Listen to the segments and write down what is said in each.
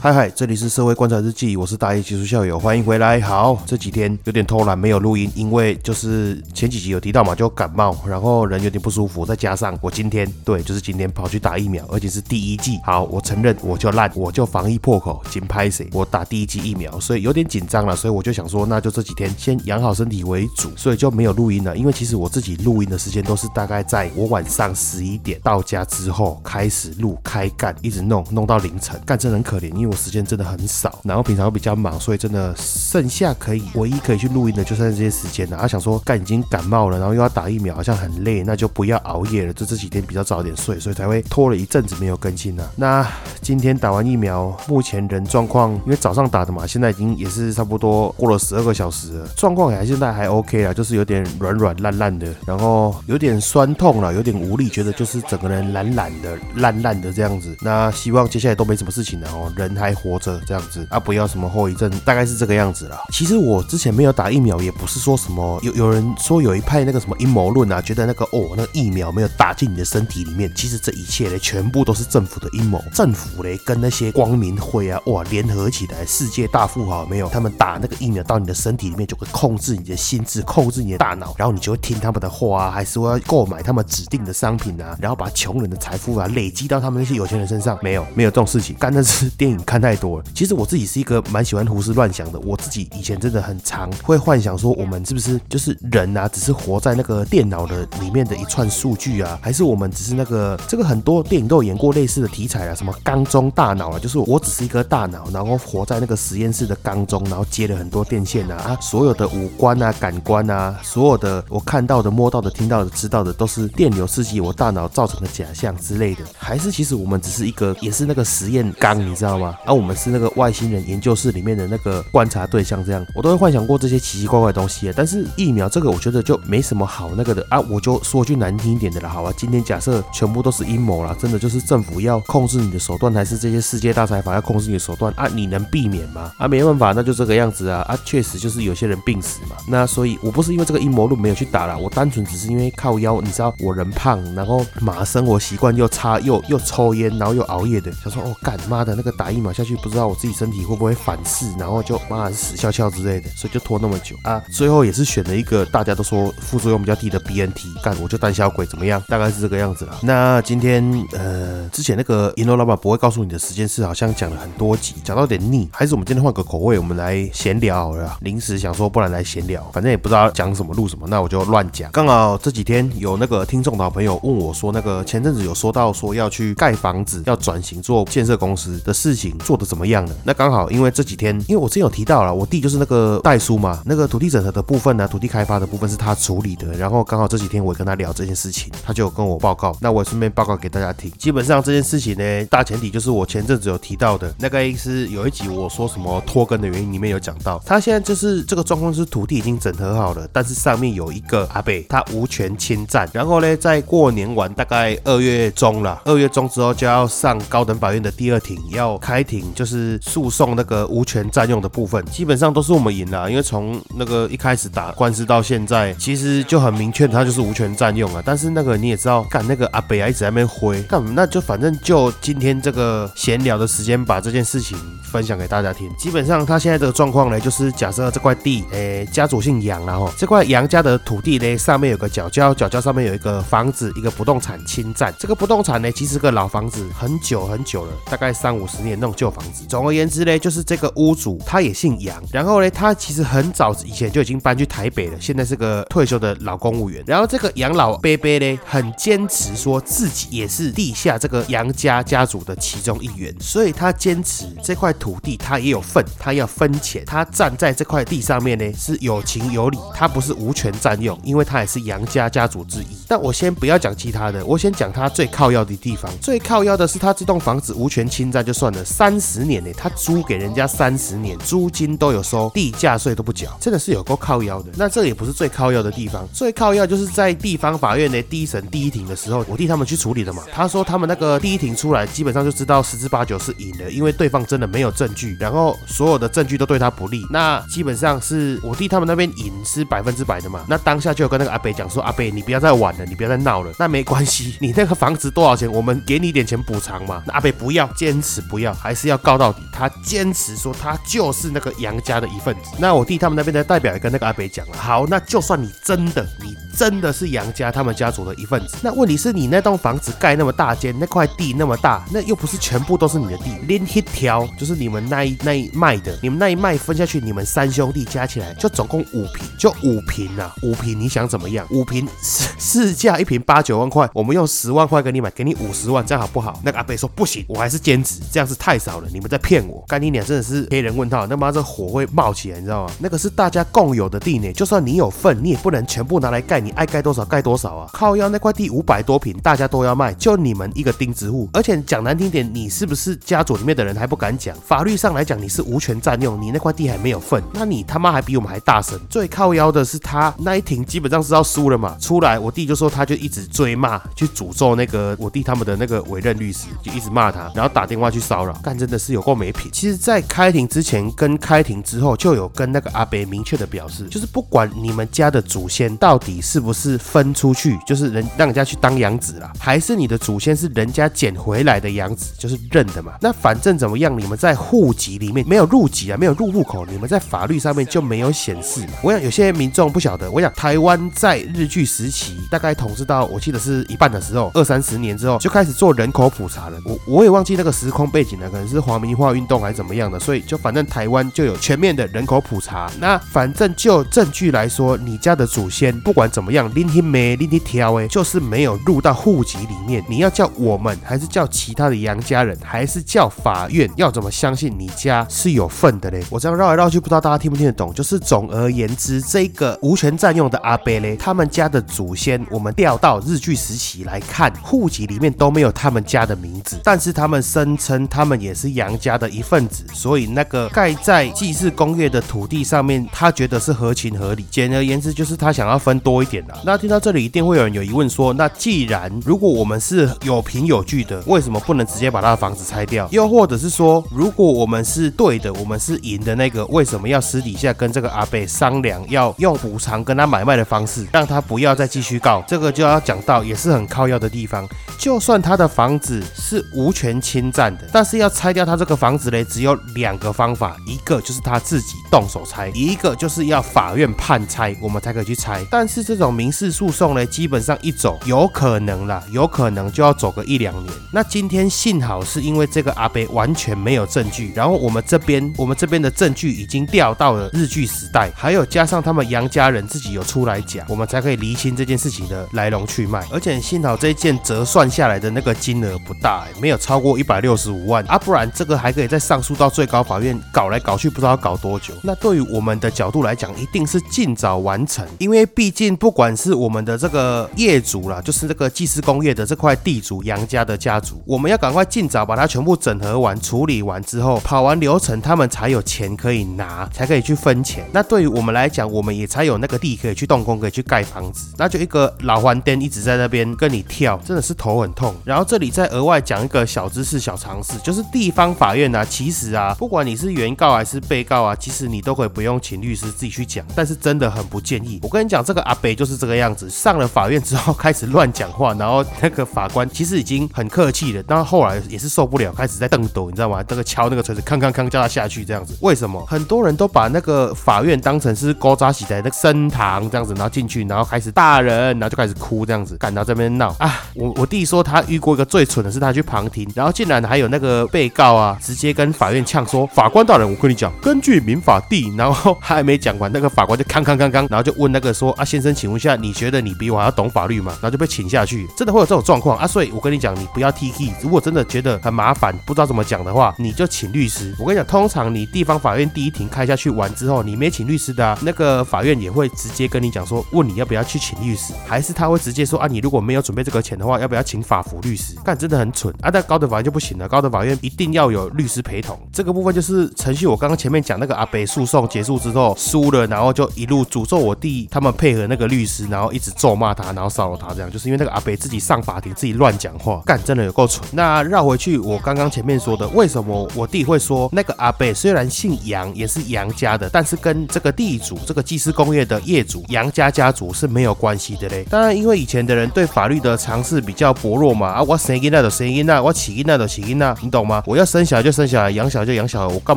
嗨嗨，这里是社会观察日记，我是大一技术校友，欢迎回来。好，这几天有点偷懒，没有录音，因为就是前几集有提到嘛，就感冒，然后人有点不舒服，再加上我今天对，就是今天跑去打疫苗，而且是第一剂。好，我承认我就烂，我就防疫破口，紧拍谁？我打第一剂疫苗，所以有点紧张了，所以我就想说，那就这几天先养好身体为主，所以就没有录音了。因为其实我自己录音的时间都是大概在我晚上十一点到家之后开始录，开干，一直弄弄到凌晨，干真很可怜，因为。我时间真的很少，然后平常又比较忙，所以真的剩下可以唯一可以去录音的就剩这些时间了。他想说，干已经感冒了，然后又要打疫苗，好像很累，那就不要熬夜了。就这几天比较早点睡，所以才会拖了一阵子没有更新呢。那今天打完疫苗，目前人状况，因为早上打的嘛，现在已经也是差不多过了十二个小时了，状况还现在还 OK 啦，就是有点软软烂烂的，然后有点酸痛了，有点无力，觉得就是整个人懒懒的、烂烂的这样子。那希望接下来都没什么事情了哦，人。还活着这样子啊，不要什么后遗症，大概是这个样子了。其实我之前没有打疫苗，也不是说什么有有人说有一派那个什么阴谋论啊，觉得那个哦，那个疫苗没有打进你的身体里面。其实这一切嘞，全部都是政府的阴谋。政府嘞跟那些光明会啊，哇，联合起来，世界大富豪没有，他们打那个疫苗到你的身体里面，就会控制你的心智，控制你的大脑，然后你就会听他们的话啊，还是说要购买他们指定的商品啊，然后把穷人的财富啊累积到他们那些有钱人身上。没有，没有这种事情，干的是电影。看太多了。其实我自己是一个蛮喜欢胡思乱想的。我自己以前真的很常会幻想说，我们是不是就是人啊？只是活在那个电脑的里面的一串数据啊？还是我们只是那个这个很多电影都有演过类似的题材啊？什么缸中大脑啊？就是我只是一颗大脑，然后活在那个实验室的缸中，然后接了很多电线啊啊！所有的五官啊、感官啊，所有的我看到的、摸到的、听到的、知道的，都是电流刺激我大脑造成的假象之类的。还是其实我们只是一个，也是那个实验缸，你知道吗？啊我们是那个外星人研究室里面的那个观察对象，这样我都会幻想过这些奇奇怪怪的东西。但是疫苗这个，我觉得就没什么好那个的啊。我就说句难听一点的了，好吧？今天假设全部都是阴谋了，真的就是政府要控制你的手段，还是这些世界大财阀要控制你的手段啊？你能避免吗？啊，没办法，那就这个样子啊啊！确实就是有些人病死嘛。那所以我不是因为这个阴谋论没有去打了，我单纯只是因为靠腰，你知道我人胖，然后马生活习惯又差，又又抽烟，然后又熬夜的，想说哦干妈的那个打疫苗下去。不知道我自己身体会不会反噬，然后就妈死翘翘之类的，所以就拖那么久啊。最后也是选了一个大家都说副作用比较低的 BNT，干我就胆小鬼怎么样？大概是这个样子了。那今天呃，之前那个银楼老板不会告诉你的时间是好像讲了很多集，讲到有点腻，还是我们今天换个口味，我们来闲聊好了。临时想说，不然来闲聊，反正也不知道讲什么录什么，那我就乱讲。刚好这几天有那个听众的好朋友问我说，那个前阵子有说到说要去盖房子，要转型做建设公司的事情，做的怎么样了？那刚好，因为这几天，因为我之前有提到了，我弟就是那个代书嘛，那个土地整合的部分呢，土地开发的部分是他处理的。然后刚好这几天我也跟他聊这件事情，他就跟我报告，那我顺便报告给大家听。基本上这件事情呢，大前提就是我前阵子有提到的那个意思，有一集我说什么拖更的原因里面有讲到，他现在就是这个状况是土地已经整合好了，但是上面有一个阿北他无权侵占。然后呢，在过年完大概二月中了，二月中之后就要上高等法院的第二庭要开庭，就是。诉讼那个无权占用的部分，基本上都是我们赢了，因为从那个一开始打官司到现在，其实就很明确，他就是无权占用啊。但是那个你也知道，干那个阿北啊一直在那边挥，干那就反正就今天这个闲聊的时间，把这件事情分享给大家听。基本上他现在这个状况呢，就是假设这块地，诶，家主姓杨，然后这块杨家的土地呢，上面有个角角，角角上面有一个房子，一个不动产侵占。这个不动产呢，其实个老房子，很久很久了，大概三五十年那种旧房子。总而言之呢，就是这个屋主他也姓杨，然后呢，他其实很早以前就已经搬去台北了，现在是个退休的老公务员。然后这个杨老伯伯呢，很坚持说自己也是地下这个杨家家族的其中一员，所以他坚持这块土地他也有份，他要分钱，他站在这块地上面呢是有情有理，他不是无权占用，因为他也是杨家家族之一。但我先不要讲其他的，我先讲他最靠要的地方。最靠要的是他这栋房子无权侵占就算了，三十年呢，他租给人家三十年，租金都有收，地价税都不缴，真的是有够靠腰的。那这也不是最靠腰的地方，最靠腰就是在地方法院的第一审第一庭的时候，我替他们去处理的嘛。他说他们那个第一庭出来，基本上就知道十之八九是赢的，因为对方真的没有证据，然后所有的证据都对他不利。那基本上是我弟他们那边赢是百分之百的嘛。那当下就有跟那个阿北讲说，阿北你不要再玩了，你不要再闹了。那没关系，你那个房子多少钱，我们给你点钱补偿嘛。那阿北不要，坚持不要，还是要告到底。他坚持说他就是那个杨家的一份子。那我弟他们那边的代表也跟那个阿北讲了，好，那就算你真的你。真的是杨家他们家族的一份子。那问题是你那栋房子盖那么大间，那块地那么大，那又不是全部都是你的地，连一条就是你们那一那一卖的，你们那一卖分下去，你们三兄弟加起来就总共五平，就五平啊，五平你想怎么样？五平市市价一平八九万块，我们用十万块给你买，给你五十万，这样好不好？那个阿北说不行，我还是坚持，这样是太少了，你们在骗我。干你娘真的是黑人问号，那妈这火会冒起来，你知道吗？那个是大家共有的地呢，就算你有份，你也不能全部拿来盖，你爱盖多少盖多。多少啊？靠腰那块地五百多平，大家都要卖，就你们一个钉子户。而且讲难听点，你是不是家族里面的人还不敢讲？法律上来讲，你是无权占用，你那块地还没有份，那你他妈还比我们还大声。最靠腰的是他那一庭基本上是要输了嘛。出来我弟就说他就一直追骂，去诅咒那个我弟他们的那个委任律师，就一直骂他，然后打电话去骚扰，干真的是有够没品。其实，在开庭之前跟开庭之后，就有跟那个阿北明确的表示，就是不管你们家的祖先到底是不是分。出去就是人让人家去当养子了，还是你的祖先是人家捡回来的养子，就是认的嘛？那反正怎么样，你们在户籍里面没有入籍啊，没有入户口，你们在法律上面就没有显示。我想有些民众不晓得，我想台湾在日据时期大概统治到我记得是一半的时候，二三十年之后就开始做人口普查了。我我也忘记那个时空背景了，可是黄明化运动还是怎么样的，所以就反正台湾就有全面的人口普查。那反正就证据来说，你家的祖先不管怎么样，拎起没。另一条哎，就是没有入到户籍里面。你要叫我们，还是叫其他的杨家人，还是叫法院？要怎么相信你家是有份的嘞？我这样绕来绕去，不知道大家听不听得懂。就是总而言之，这个无权占用的阿贝嘞，他们家的祖先，我们调到日据时期来看，户籍里面都没有他们家的名字，但是他们声称他们也也是杨家的一份子，所以那个盖在祭祀工业的土地上面，他觉得是合情合理。简而言之，就是他想要分多一点的。那听到这里。一定会有人有疑问说，那既然如果我们是有凭有据的，为什么不能直接把他的房子拆掉？又或者是说，如果我们是对的，我们是赢的那个，为什么要私底下跟这个阿贝商量，要用补偿跟他买卖的方式，让他不要再继续告？这个就要讲到也是很靠要的地方。就算他的房子是无权侵占的，但是要拆掉他这个房子嘞，只有两个方法，一个就是他自己动手拆，一个就是要法院判拆，我们才可以去拆。但是这种民事诉讼。呢，基本上一走有可能啦，有可能就要走个一两年。那今天幸好是因为这个阿北完全没有证据，然后我们这边 我们这边的证据已经调到了日据时代，还有加上他们杨家人自己有出来讲，我们才可以厘清这件事情的来龙去脉。而且幸好这件折算下来的那个金额不大，没有超过一百六十五万啊，不然这个还可以再上诉到最高法院，搞来搞去不知道要搞多久。那对于我们的角度来讲，一定是尽早完成，因为毕竟不管是我们的。这个业主啦，就是这个技师工业的这块地主杨家的家族，我们要赶快尽早把它全部整合完、处理完之后，跑完流程，他们才有钱可以拿，才可以去分钱。那对于我们来讲，我们也才有那个地可以去动工，可以去盖房子。那就一个老黄颠一直在那边跟你跳，真的是头很痛。然后这里再额外讲一个小知识、小常识，就是地方法院啊，其实啊，不管你是原告还是被告啊，其实你都可以不用请律师自己去讲，但是真的很不建议。我跟你讲，这个阿北就是这个样子。上了法院之后开始乱讲话，然后那个法官其实已经很客气了，但后来也是受不了，开始在瞪斗，你知道吗？那个敲那个锤子，康康康叫他下去这样子。为什么很多人都把那个法院当成是高扎喜的那个升堂这样子，然后进去，然后开始大人，然后就开始哭这样子，赶到这边闹啊！我我弟说他遇过一个最蠢的是他去旁听，然后竟然还有那个被被告啊，直接跟法院呛说：“法官大人，我跟你讲，根据民法第……”然后还没讲完，那个法官就康康康康，然后就问那个说：“啊，先生，请问一下，你觉得你比我还要懂法律？”吗，然后就被请下去，真的会有这种状况啊！所以我跟你讲，你不要 T K。如果真的觉得很麻烦，不知道怎么讲的话，你就请律师。我跟你讲，通常你地方法院第一庭开下去完之后，你没请律师的，那个法院也会直接跟你讲说，问你要不要去请律师。还是他会直接说啊，你如果没有准备这个钱的话，要不要请法服律师？干真的很蠢啊！但高等法院就不行了，高等法院一定要有律师陪同。这个部分就是程序，我刚刚前面讲那个阿北诉讼结束之后输了，然后就一路诅咒我弟，他们配合那个律师，然后一直咒骂他，然后骚扰他，这样就是因为那个阿北自己上法庭自己乱讲话，干真的有够蠢。那绕回去，我刚刚前面说的，为什么我弟会说那个阿北虽然姓杨，也是杨家的，但是跟这个地主、这个技师工业的业主杨家家族是没有关系的嘞？当然，因为以前的人对法律的常识比较薄弱嘛，啊，我生囡那就生囡那，我起囡那的起囡那，你懂吗？我要生小孩就生小孩，养小孩就养小孩，我干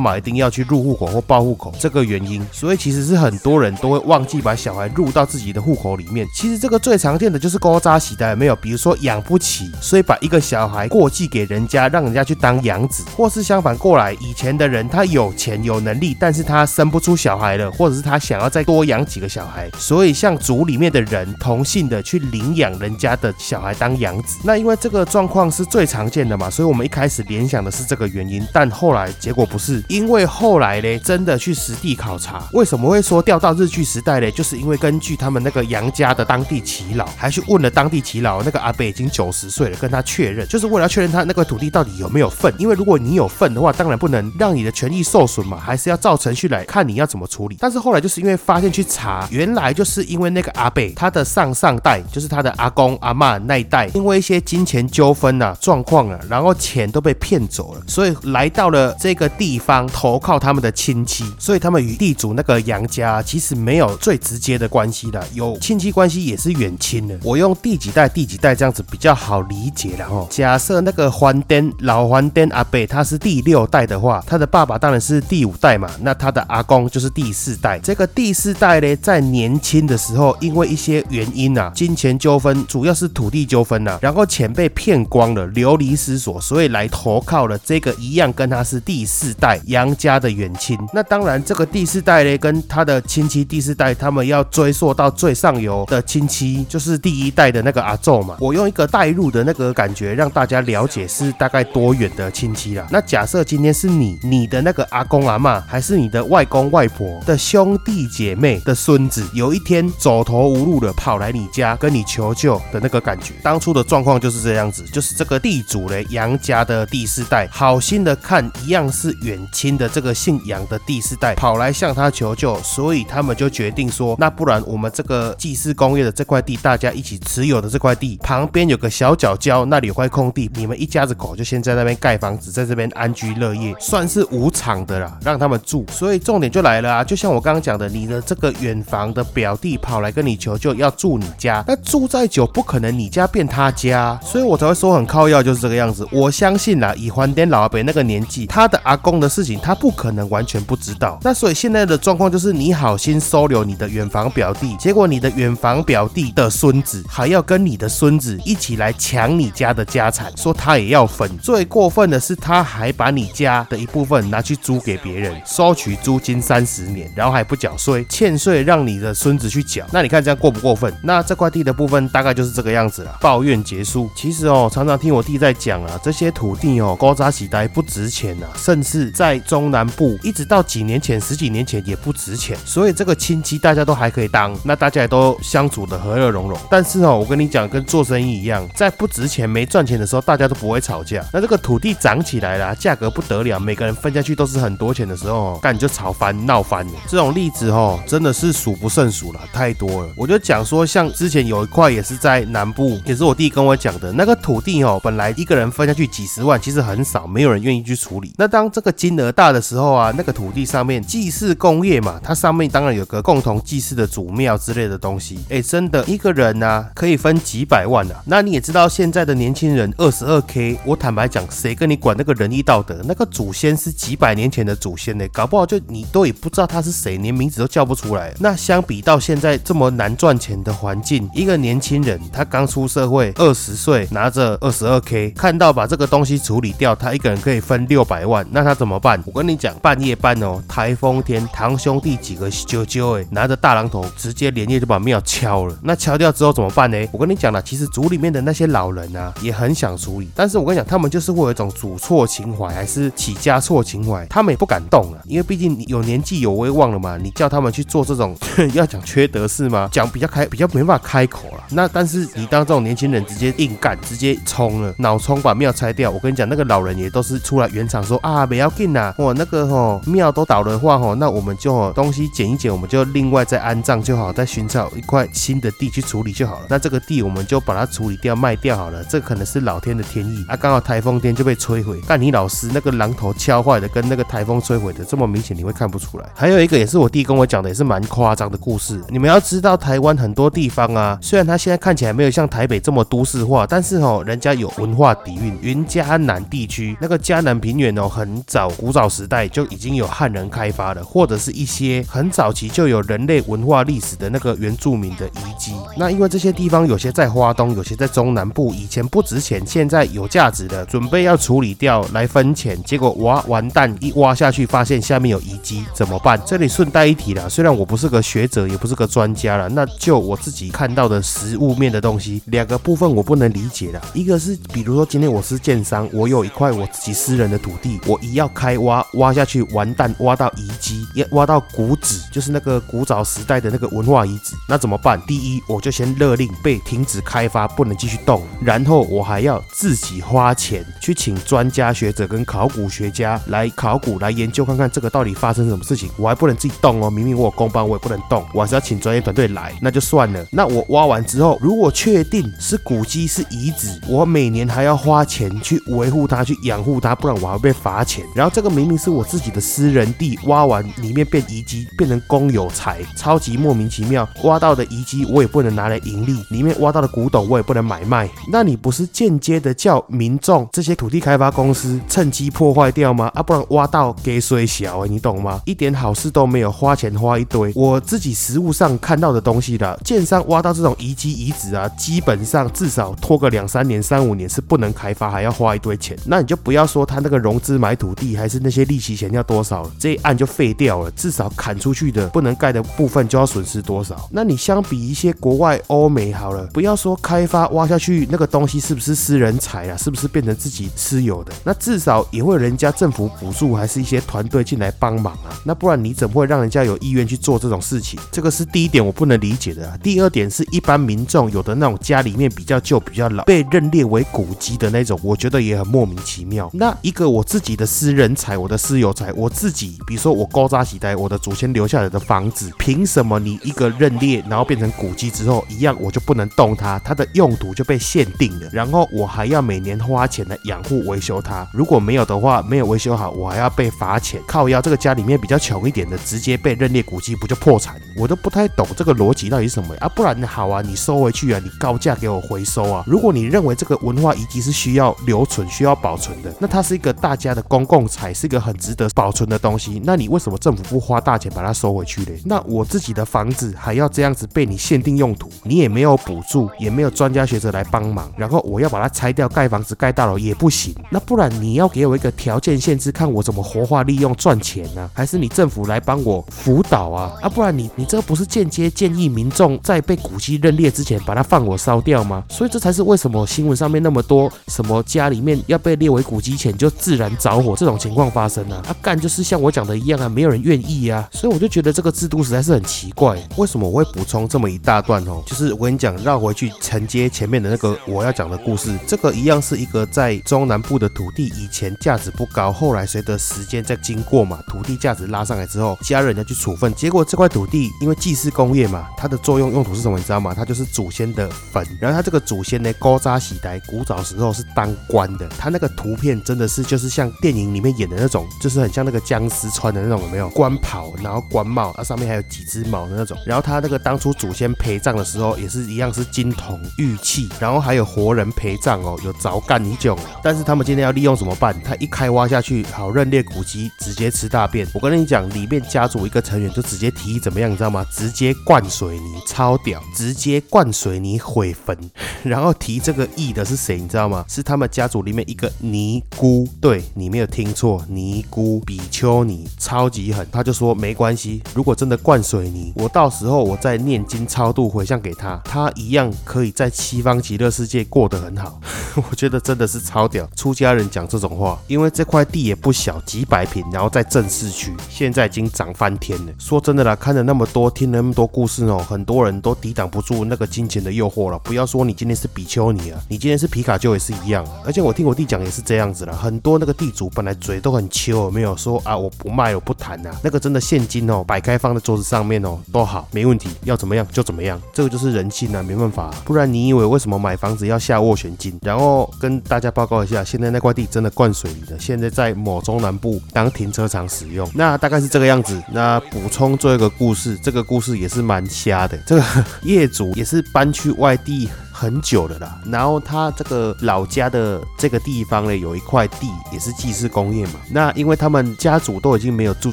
嘛一定要去入户口或报户口？这个原因，所以其实是很多人都会忘记把小孩入到自己的户口里面。其实这个最常见的就是高扎喜的，没有？比如说养不起，所以把一个小孩过继给人家，让人家去当养子，或是相反过来，以前的人他有钱有能力，但是他生不出小孩了，或者是他想要再多养几个小孩，所以像族里面的人同性的去领养人家的小孩当养子。那因为这个状况是最常见的嘛，所以我们一开始联想的是这个原因，但后来结果不是，因为后来嘞，真的去实地考察，为什么会说调到日据时代嘞？就是因为根据他们那个杨家的当地耆老，还去问了当地耆老，那个阿北已经九十岁了，跟他确认，就是为了确认他那块土地到底有没有份。因为如果你有份的话，当然不能让你的权益受损嘛，还是要照程序来看你要怎么处理。但是后来就是因为发现去查，原来就是因为那个阿北他的上上代，就是他的阿公阿妈那一代，因为一些金钱纠纷呐、状况啊，然后钱都被骗走走了，所以来到了这个地方投靠他们的亲戚，所以他们与地主那个杨家其实没有最直接的关系的，有亲戚关系也是远亲的。我用第几代第几代这样子比较好理解了哦。假设那个黄颠老黄颠阿北他是第六代的话，他的爸爸当然是第五代嘛，那他的阿公就是第四代。这个第四代呢，在年轻的时候，因为一些原因啊，金钱纠纷，主要是土地纠纷呐，然后钱被骗光了，流离失所，所以来投靠了这个一样跟他是第四代杨家的远亲。那当然，这个第四代呢，跟他的亲戚第四代，他们要追溯到最上游的亲戚，就是第一代的那个阿宙嘛。我用一个代入的那个感觉，让大家了解是大概多远的亲戚啦。那假设今天是你，你的那个阿公阿妈，还是你的外公外婆的兄弟姐妹的孙子，有一天走投无路的跑来你家跟你求救的那个感觉，当初的状况就是这样子，就是这个地主嘞，杨家的第四代，好心的看一样是远亲的这个姓杨的第四代跑来向他求救，所以他们就决定说，那不然我们这个祭祀工业的这块地，大家一起持有的这块地旁边有个小角礁，那里有块空地，你们一家子口就先在那边盖房子，在这边安居乐业，算是无偿的啦，让他们住。所以重点就来了啊，就像我刚刚讲的，你的这个远房的表弟跑来跟你求救，要住你家，那住再久不可能你家变他家，所以我才会说很靠要就是这个样子。我相信啦，以欢点老阿伯那个年纪，他的阿公的事情他不可能完全不知道。那所以现在的状况就是你好心收留你的远房表弟，结果你的远房表弟的孙子还要跟你的孙子一起来抢你家的家产，说他也要分。最过分的是他还把你家的一部分拿去租给别人，收取租金三十年，然后还不缴税，欠税让你的孙子去缴。那你看这样过不过分？那这块地的部分大概就是这个样子了。抱怨结束。其实哦，常常听我弟在讲啊，这些土地哦，包扎喜呆不值钱呐，甚至在中南部一直到几年前、十几年前也不值钱。所以这个亲戚大家都还可以当，那大家也都相处的和乐融融。但是哦，我跟你讲，跟做生意一样，在不值钱、没赚钱的时候，大家都不会吵架。那这个土地涨起来了，价格不得了，每个人分下去都是很多钱的时候，干你就吵翻、闹翻了。这种例子哦，真的是数不胜数了，太多了。我就讲说，像之前有一块也是在南部，也是我弟跟我讲的，那个土地哦，本来一个人分下去几十万，其实很少，没有人愿意去处理。那当这个金额大的时候啊，那个土地上面祭祀工业嘛，它上面当然有个共同祭祀的祖庙之类的东西。哎，真的一个人呢可以分几百万啊。那你也知道现在的年轻人二十二 K，我坦白讲，谁跟你管那个仁义道德？那个祖先是几百年前的祖先呢，搞不好就你都也不知道他是谁，连名字都叫不出来。那相比到现在这么难赚钱的环境，一个年轻人他刚出社会，二十岁拿着二十二 K，看到把这个东西处理掉，他一个人可以分六百万，那他怎么办？我跟你讲，半夜班哦，台风天，堂兄弟几个啾啾哎，拿着大榔头，直接连夜就把庙敲了。那敲掉之后怎么办呢？我跟你讲了，其实族里面的那些老人啊，也很想处理，但是我跟你讲，他们就是会有一种祖错情怀，还是起家错情怀，他们也不敢动啊，因为毕竟有年纪有威望了嘛，你叫他们去做这种 要讲缺德事吗？讲比较开，比较没办法开口了。那但是你当这种年轻人直接硬干，直接冲了，脑冲把庙拆掉。我跟你讲，那个老人也都是出来圆场说啊，不要紧呐，我那个吼庙都倒的话吼，那我们就东西捡一捡，我们就另外再安葬就好，再寻找一块新的地去处理就好了。那这个地我们就把它处理掉卖掉好了。这可能是老天的天意啊，刚好台风天就被摧毁。干你老师那个榔头敲坏的跟那个台风摧毁的这么明显，你会看不出来。还有一个也是我弟跟我讲的，也是蛮夸张的故事。你们要知道，台湾很多地方啊，虽然它现在看起来没有像台北这么都市化，但是哦，人家有文化底蕴。云嘉南地区那个嘉南平原哦，很早古早时代就已经有汉人开发了，或者是一些很早期就有人类文化历史的那个原住民的遗迹。那因为这些地方有些在花东，有些在中南部，以前不值钱，现在有价值的，准备要处理掉来分钱，结果挖完蛋，一挖下去发现下面有遗迹，怎么办？这里顺带一提啦，虽然我不是个学者，也不是个专家了，那就我自己看到的实物面的东西，两个部分我不能理解的，一个是比如说今天我是建商，我有一块我自己私人的土地，我一要开挖挖下去，完蛋，挖到遗迹，要挖到古址，就是那个古早时代的那个文化遗址，那怎么办？第一，我就先勒令被停止开发，不能继续动，然后我还要自己花钱去请专家学者跟考古学家来考古来研究，看看这个到底发生什么事情，我还不能自己动哦，明明我有工班，我也不能动，我还是要请专业团队来，那就算了。那我挖完之后，如果确定是古迹是遗址，我每年还要花钱去维护它，去养护它，不然我还会被罚钱。然后这个明明是我自己的私人地，挖完里面变遗迹，变成公有财，超级莫名其妙。挖到的遗迹我也不能拿来盈利，里面挖到的古董我也不能买卖。那你不是间接的叫民众这些土地开发公司趁机破坏掉吗？啊，不然挖到给水小，你懂吗？一点好事都没有，花钱花一堆。我自己实物上看到的东西的，建商挖到这种遗迹遗址啊，基本上至少拖个两三年、三五年是不能开发，还要花一堆钱。那你就不要说他那个融资买土地，还是那些利息钱要多少，这一案就废掉了。至少砍出去的不能盖的部分就要损失多少？那你相比一些国外欧美好了，不要说开发挖下去那个东西是不是私人财啊，是不是变成自己私有的？那至少也会人家政府补助，还是一些团队进来帮忙啊？那不然你怎么会让人家有意愿去做这种事情？这个是第一点我不能理解的。啊第二点是一般民众有的那种家里面比较旧、比较老，被认列为古迹的那种，我觉得也很莫名其妙。那一个我自己的私人财，我的私有财，我自己，比如说我高扎喜呆，我的祖先留下来的房子，凭什么你一个认列，然后变成古迹之后，一样我就不能动它？它的用途就被限定了，然后我还要每年花钱来养护维修它。如果没有的话，没有维修好，我还要被罚钱。靠腰这个家里面比较穷一点的，直接被认列古迹，不就破产？我都不太懂这个逻辑到底是什么啊？不然好啊，你收回去啊，你高价给我回收啊。如果你认为这个文化遗迹是需要留存、需要保保存的，那它是一个大家的公共财，是一个很值得保存的东西。那你为什么政府不花大钱把它收回去嘞？那我自己的房子还要这样子被你限定用途，你也没有补助，也没有专家学者来帮忙，然后我要把它拆掉盖房子、盖大楼也不行。那不然你要给我一个条件限制，看我怎么活化利用赚钱呢？还是你政府来帮我辅导啊？啊，不然你你这个不是间接建议民众在被古迹认列之前把它放火烧掉吗？所以这才是为什么新闻上面那么多什么家里面要被列为古迹前就自然着火这种情况发生啊？啊，干就是像我讲的一样啊，没有人愿意啊。所以我就觉得这个制度实在是很奇怪。为什么我会补充这么一大段哦？就是我跟你讲，绕回去承接前面的那个我要讲的故事，这个一样是一个在中南部的土地，以前价值不高，后来随着时间在经过嘛，土地价值拉上来之后，家人要去处分，结果这块土地因为祭祀工业嘛，它的作用用途是什么？你知道吗？它就是祖先的坟。然后它这个祖先呢，高扎喜台，古早时候是当官的，他那个图片真的是就是像电影里面演的那种，就是很像那个僵尸穿的那种，有没有？官袍，然后官帽，啊上面还有几只毛的那种。然后他那个当初祖先陪葬的时候，也是一样是金铜玉器，然后还有活人陪葬哦，有凿干一种。但是他们今天要利用怎么办？他一开挖下去，好认裂古籍，直接吃大便。我跟你讲，里面家族一个成员就直接提议怎么样，你知道吗？直接灌水泥，超屌！直接灌水泥毁坟。然后提这个议的是谁？你知道吗？是他们家族里面一个尼姑。对你没有听错，尼姑比丘尼超级狠。他就说没关系，如果真的灌水泥，我到时候我再念经超度回向给他，他一样可以在西方极乐世界过得很好。我觉得真的是超屌，出家人讲这种话，因为这块地也不小，几百平，然后在正市区，现在已经涨翻天了。说真的啦，看了那么多，听了那么多故事哦，很多人都抵挡不住那个金钱的诱惑了。不要说你今天是比丘尼啊，你今天是皮卡丘也是一样。而且我听我弟讲也是这样子了，很多那个地主本来嘴都很秋，没有说啊我不卖我不谈呐，那个真的现金哦摆开放在桌子上面哦都好没问题，要怎么样就怎么样，这个就是人性啊，没办法。不然你以为为什么买房子要下斡旋金？然后跟大家报告一下，现在那块地真的灌水里了，现在在某中南部当停车场使用。那大概是这个样子。那补充做一个故事，这个故事也是蛮瞎的。这个业主也是搬去外地。很久了啦，然后他这个老家的这个地方呢，有一块地也是祭祀工业嘛。那因为他们家族都已经没有住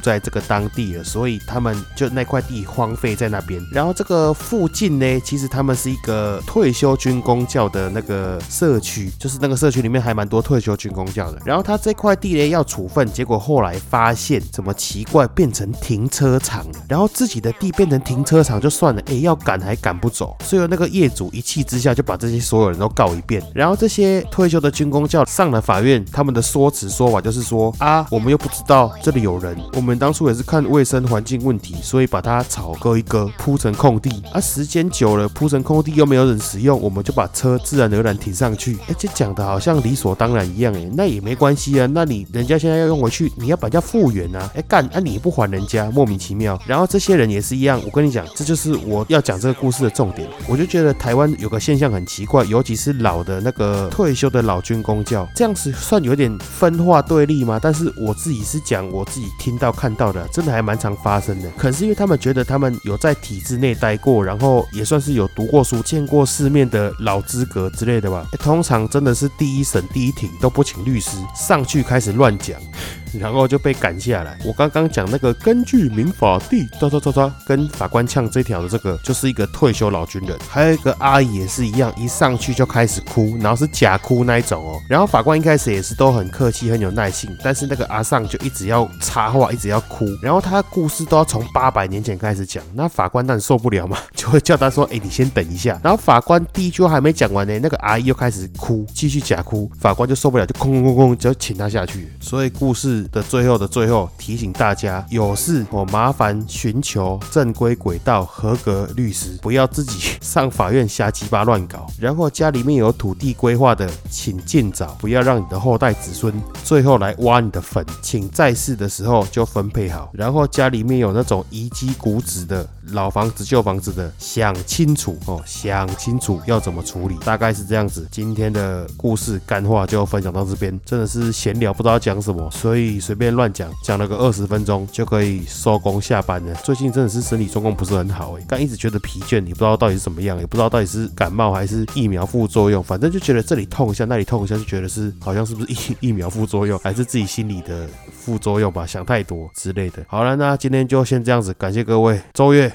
在这个当地了，所以他们就那块地荒废在那边。然后这个附近呢，其实他们是一个退休军工教的那个社区，就是那个社区里面还蛮多退休军工教的。然后他这块地呢要处分，结果后来发现怎么奇怪，变成停车场了。然后自己的地变成停车场就算了，哎，要赶还赶不走，所以那个业主一气之下就就。把这些所有人都告一遍，然后这些退休的军工教上了法院，他们的说辞说法就是说啊，我们又不知道这里有人，我们当初也是看卫生环境问题，所以把它草割一割，铺成空地，啊，时间久了铺成空地又没有人使用，我们就把车自然而然停上去，哎，这讲的好像理所当然一样，哎，那也没关系啊，那你人家现在要用回去，你要把人家复原啊，哎干，啊你不还人家，莫名其妙。然后这些人也是一样，我跟你讲，这就是我要讲这个故事的重点，我就觉得台湾有个现象。很奇怪，尤其是老的那个退休的老军公教，这样子算有点分化对立吗？但是我自己是讲我自己听到看到的，真的还蛮常发生的。可是因为他们觉得他们有在体制内待过，然后也算是有读过书、见过世面的老资格之类的吧。通常真的是第一审、第一庭都不请律师上去开始乱讲。然后就被赶下来。我刚刚讲那个根据民法第抓抓抓抓跟法官呛这条的这个，就是一个退休老军人。还有一个阿姨也是一样，一上去就开始哭，然后是假哭那一种哦。然后法官一开始也是都很客气，很有耐心，但是那个阿尚就一直要插话，一直要哭。然后他的故事都要从八百年前开始讲，那法官当然受不了嘛，就会叫他说：“哎，你先等一下。”然后法官第一句话还没讲完呢，那个阿姨又开始哭，继续假哭。法官就受不了，就空空空空，就请他下去。所以故事。的最后的最后，提醒大家有事我麻烦寻求正规轨道合格律师，不要自己上法院瞎鸡巴乱搞。然后家里面有土地规划的，请尽早，不要让你的后代子孙最后来挖你的坟，请在世的时候就分配好。然后家里面有那种遗迹古址的。老房子、旧房子的，想清楚哦，想清楚要怎么处理，大概是这样子。今天的故事干话就分享到这边，真的是闲聊，不知道讲什么，所以随便乱讲，讲了个二十分钟就可以收工下班了。最近真的是身体状况不是很好哎，刚一直觉得疲倦，也不知道到底是怎么样，也不知道到底是感冒还是疫苗副作用，反正就觉得这里痛一下，那里痛一下，就觉得是好像是不是疫 疫苗副作用，还是自己心里的副作用吧，想太多之类的。好了，那今天就先这样子，感谢各位，周月。